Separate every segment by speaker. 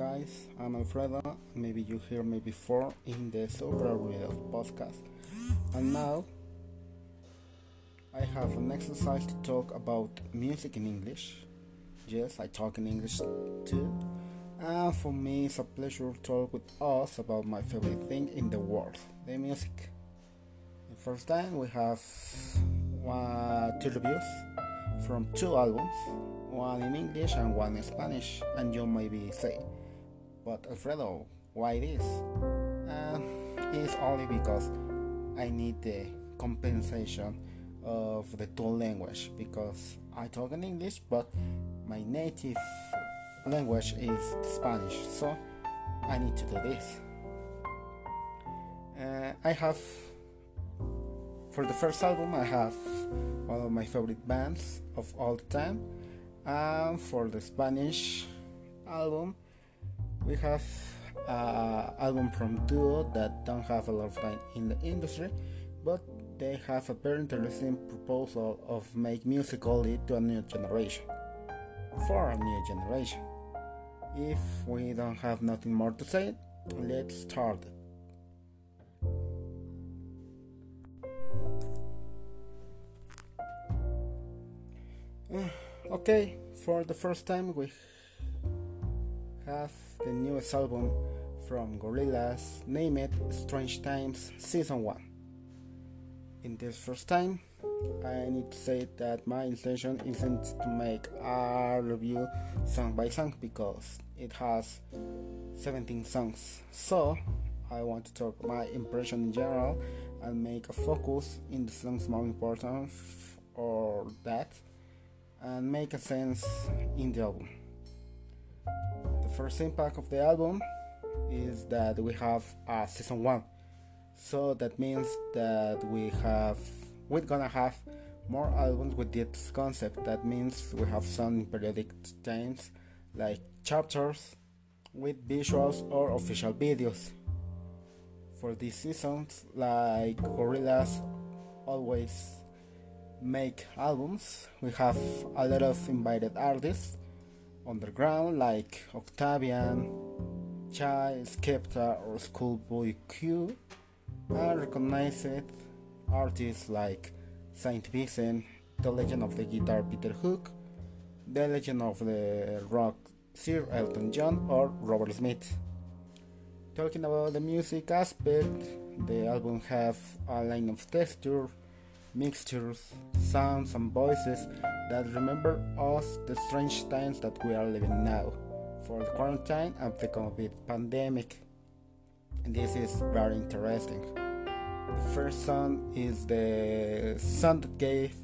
Speaker 1: Guys, I'm Alfredo. Maybe you heard me before in the Super Real podcast. And now I have an exercise to talk about music in English. Yes, I talk in English too. And for me, it's a pleasure to talk with us about my favorite thing in the world the music. The first time we have two reviews from two albums one in English and one in Spanish, and you maybe say, but Alfredo, why this? Uh, it's only because I need the compensation of the two language because I talk in English, but my native language is Spanish, so I need to do this. Uh, I have for the first album, I have one of my favorite bands of all time and for the Spanish album, we have an album from duo that don't have a lot of time in the industry, but they have a very interesting proposal of make music only to a new generation, for a new generation. If we don't have nothing more to say, let's start. Okay, for the first time we have the newest album from Gorillaz, name it Strange Times Season 1. In this first time, I need to say that my intention isn't to make a review song by song because it has 17 songs. So, I want to talk my impression in general and make a focus in the songs more important or that and make a sense in the album. The first impact of the album is that we have a season one, so that means that we have we're gonna have more albums with this concept. That means we have some periodic times like chapters with visuals or official videos. For these seasons, like Gorillaz always make albums. We have a lot of invited artists underground like Octavian, Chai, Skepta, or Schoolboy Q, and recognized artists like Saint Vincent, The Legend of the Guitar Peter Hook, The Legend of the Rock Sir Elton John, or Robert Smith. Talking about the music aspect, the album have a line of texture mixtures, sounds, and voices that remember us the strange times that we are living now for the quarantine and the COVID pandemic. And this is very interesting. The first song is the song that gave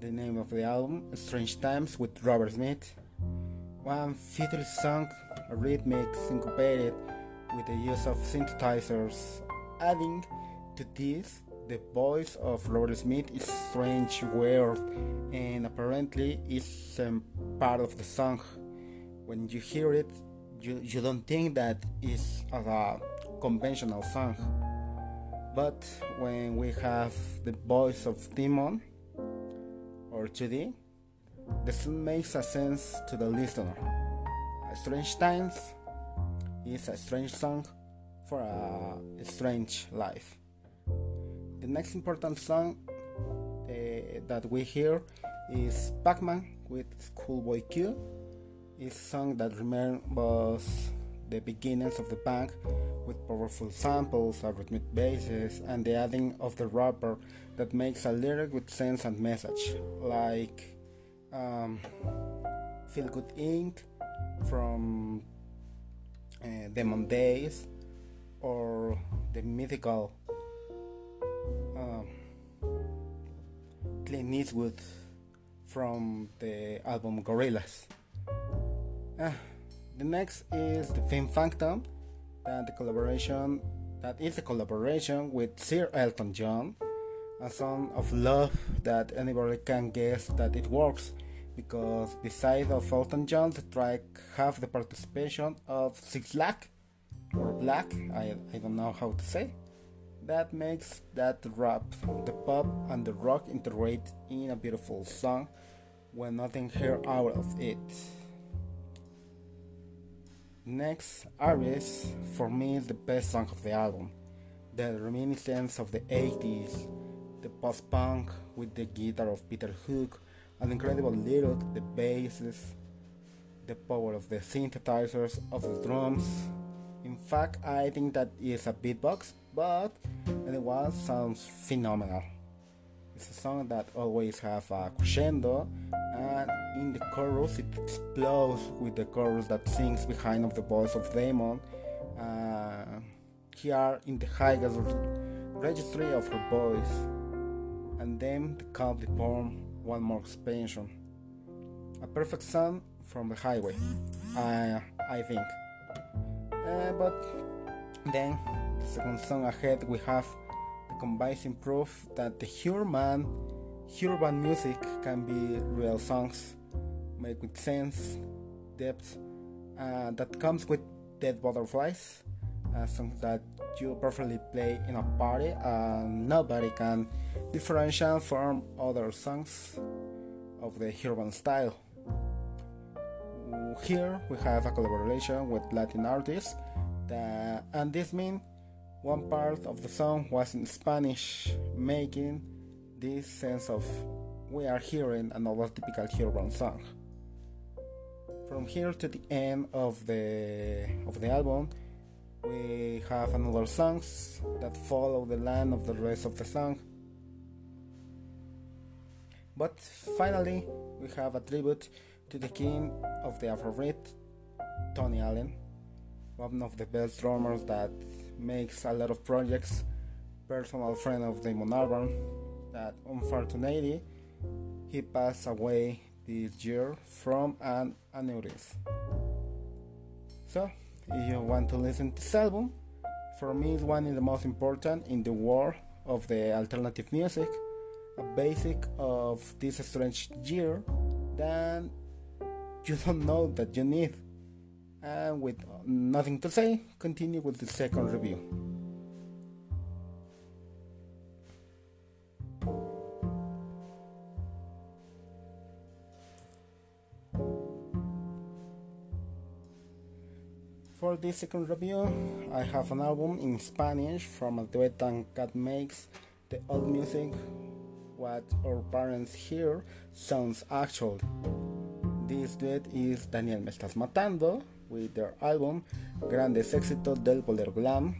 Speaker 1: the name of the album, Strange Times with Robert Smith. One fiddly song, a rhythmic syncopated with the use of synthesizers, adding to this the voice of Robert Smith is strange, weird, and apparently it's um, part of the song. When you hear it, you, you don't think that it's a conventional song. But when we have the voice of Damon or 2D, the song makes a sense to the listener. A Strange Times is a strange song for a strange life. The next important song uh, that we hear is Pac-Man with Schoolboy Q. It's a song that remembers the beginnings of the band with powerful samples, rhythmic basses, and the adding of the rapper that makes a lyric with sense and message, like um, Feel Good Inc. from uh, Demon Days or the mythical um, Clint Eastwood from the album Gorillaz. Uh, the next is the Pink Phantom, that the collaboration that is a collaboration with Sir Elton John, a song of love that anybody can guess that it works because besides of Elton John, the track have the participation of Six Black or Black, I, I don't know how to say that makes that rap, the pop, and the rock integrate in a beautiful song when nothing here out of it. Next, Aries, for me, is the best song of the album. The reminiscence of the 80s, the post punk with the guitar of Peter Hook, an incredible lyric, the basses, the power of the synthesizers, of the drums. In fact, I think that is a beatbox, but anyway, sounds phenomenal. It's a song that always have a crescendo, and in the chorus it explodes with the chorus that sings behind of the voice of Damon. Uh, here in the highest registry of her voice, and then the calmly form one more expansion. A perfect song from the highway, I, I think. Uh, but then, the second song ahead, we have the convincing proof that the urban, urban music can be real songs made with sense, depth, uh, that comes with Dead Butterflies, uh, songs that you perfectly play in a party and nobody can differentiate from other songs of the urban style. Here we have a collaboration with Latin artists, that, and this means one part of the song was in Spanish, making this sense of we are hearing another typical urban song. From here to the end of the of the album, we have another songs that follow the line of the rest of the song. But finally, we have a tribute to the king of the Afrobeat, Tony Allen, one of the best drummers that makes a lot of projects, personal friend of Damon Albarn, that unfortunately he passed away this year from an aneurysm. So, if you want to listen to this album, for me it's one of the most important in the world of the alternative music, a basic of this strange year that you don't know that you need. And with nothing to say, continue with the second review. For this second review, I have an album in Spanish from a duet that makes the old music what our parents hear sounds actual. This duet is Daniel Me Estás Matando with their album Grandes Éxitos del Bolero Glam.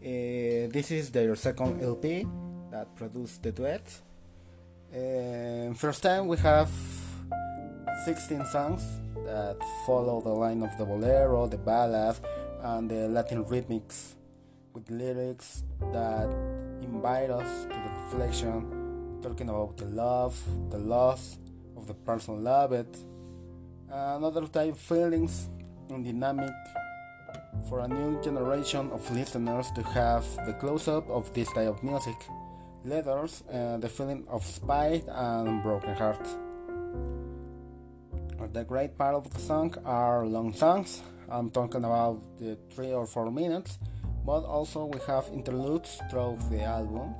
Speaker 1: Uh, this is their second LP that produced the duet. Uh, first time we have 16 songs that follow the line of the bolero, the ballad, and the Latin rhythmics with lyrics that invite us to the reflection, talking about the love, the loss of the person loved, another type of feelings and dynamic for a new generation of listeners to have the close-up of this type of music, letters, and the feeling of spite and broken heart. The great part of the song are long songs. I'm talking about the three or four minutes, but also we have interludes throughout the album.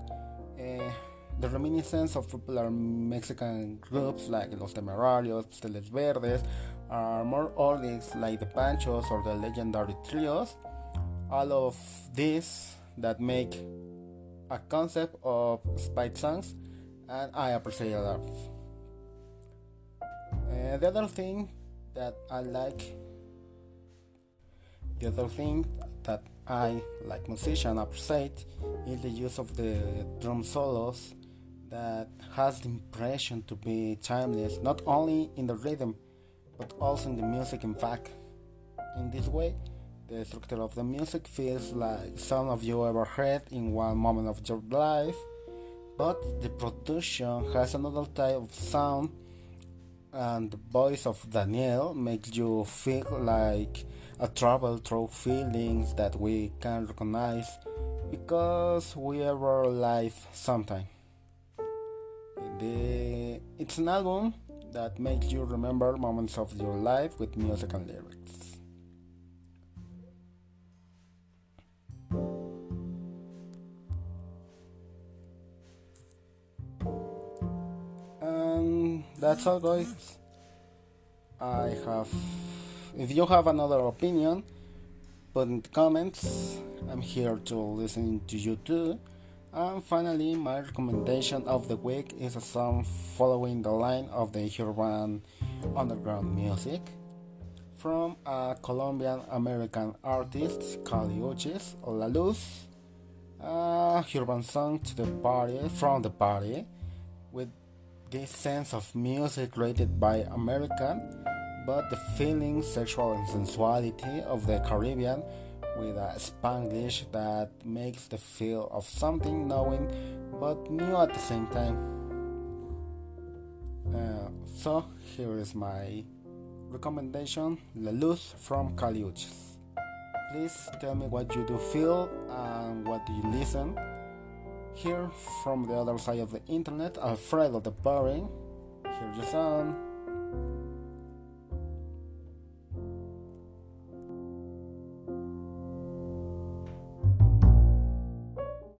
Speaker 1: Uh, the reminiscence of popular Mexican groups like Los Temerarios, Teles Verdes, are more oldies like the Panchos or the legendary trios. All of these that make a concept of spite songs, and I appreciate a lot. Uh, the other thing that I like, the other thing that I, like musician, appreciate is the use of the drum solos that has the impression to be timeless, not only in the rhythm, but also in the music. In fact, in this way, the structure of the music feels like some of you ever heard in one moment of your life, but the production has another type of sound and the voice of Daniel makes you feel like a travel through feelings that we can recognize because we ever live sometime. The, it's an album that makes you remember moments of your life with music and lyrics. And that's all, guys. I have If you have another opinion, put in the comments. I'm here to listen to you too. And finally, my recommendation of the week is a song following the line of the urban underground music from a Colombian American artist, Kali Uchis, La Luz, a urban song to the party, from the party, with this sense of music created by American, but the feeling, sexual and sensuality of the Caribbean with a Spanglish that makes the feel of something knowing but new at the same time. Uh, so here is my recommendation La Luz from Kali Uchis. Please tell me what you do feel and what do you listen. Here from the other side of the internet, Alfredo the Boring. Here's your song.